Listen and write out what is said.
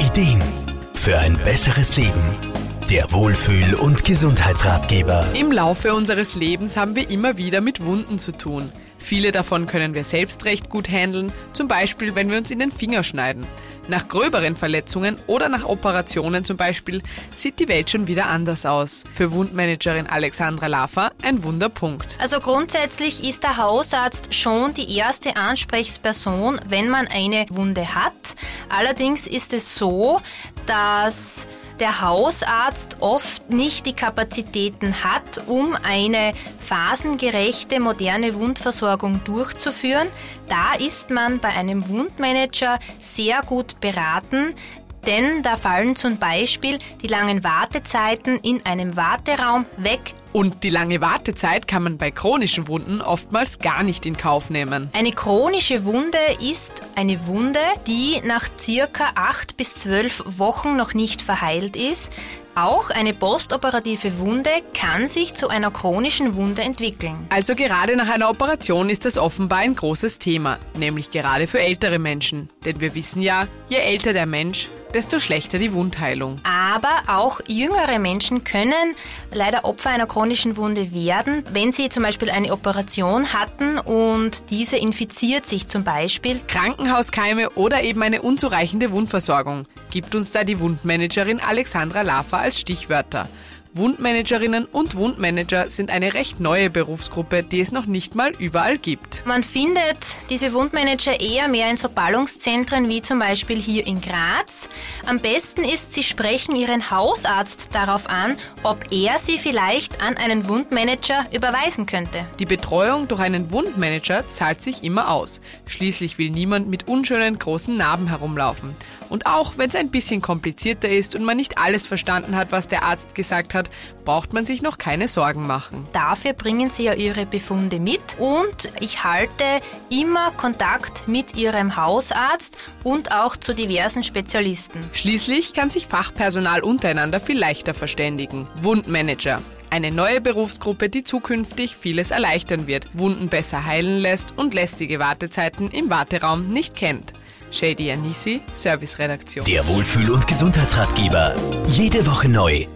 Ideen für ein besseres Leben. Der Wohlfühl- und Gesundheitsratgeber. Im Laufe unseres Lebens haben wir immer wieder mit Wunden zu tun. Viele davon können wir selbst recht gut handeln, zum Beispiel wenn wir uns in den Finger schneiden. Nach gröberen Verletzungen oder nach Operationen zum Beispiel sieht die Welt schon wieder anders aus. Für Wundmanagerin Alexandra Laffer ein Wunderpunkt. Also grundsätzlich ist der Hausarzt schon die erste Ansprechperson, wenn man eine Wunde hat. Allerdings ist es so, dass der Hausarzt oft nicht die Kapazitäten hat, um eine phasengerechte moderne Wundversorgung durchzuführen. Da ist man bei einem Wundmanager sehr gut beraten, denn da fallen zum Beispiel die langen Wartezeiten in einem Warteraum weg. Und die lange Wartezeit kann man bei chronischen Wunden oftmals gar nicht in Kauf nehmen. Eine chronische Wunde ist eine Wunde, die nach circa acht bis zwölf Wochen noch nicht verheilt ist. Auch eine postoperative Wunde kann sich zu einer chronischen Wunde entwickeln. Also gerade nach einer Operation ist das offenbar ein großes Thema, nämlich gerade für ältere Menschen. Denn wir wissen ja, je älter der Mensch, desto schlechter die Wundheilung. Aber auch jüngere Menschen können leider Opfer einer chronischen Wunde werden, wenn sie zum Beispiel eine Operation hatten und diese infiziert sich zum Beispiel. Krankenhauskeime oder eben eine unzureichende Wundversorgung gibt uns da die Wundmanagerin Alexandra Laffer als Stichwörter. Wundmanagerinnen und Wundmanager sind eine recht neue Berufsgruppe, die es noch nicht mal überall gibt. Man findet diese Wundmanager eher mehr in so Ballungszentren wie zum Beispiel hier in Graz. Am besten ist, Sie sprechen Ihren Hausarzt darauf an, ob er Sie vielleicht an einen Wundmanager überweisen könnte. Die Betreuung durch einen Wundmanager zahlt sich immer aus. Schließlich will niemand mit unschönen großen Narben herumlaufen. Und auch wenn es ein bisschen komplizierter ist und man nicht alles verstanden hat, was der Arzt gesagt hat, braucht man sich noch keine Sorgen machen. Dafür bringen Sie ja Ihre Befunde mit und ich halte immer Kontakt mit Ihrem Hausarzt und auch zu diversen Spezialisten. Schließlich kann sich Fachpersonal untereinander viel leichter verständigen. Wundmanager. Eine neue Berufsgruppe, die zukünftig vieles erleichtern wird, Wunden besser heilen lässt und lästige Wartezeiten im Warteraum nicht kennt. Shady Anisi, Serviceredaktion. Der Wohlfühl- und Gesundheitsratgeber. Jede Woche neu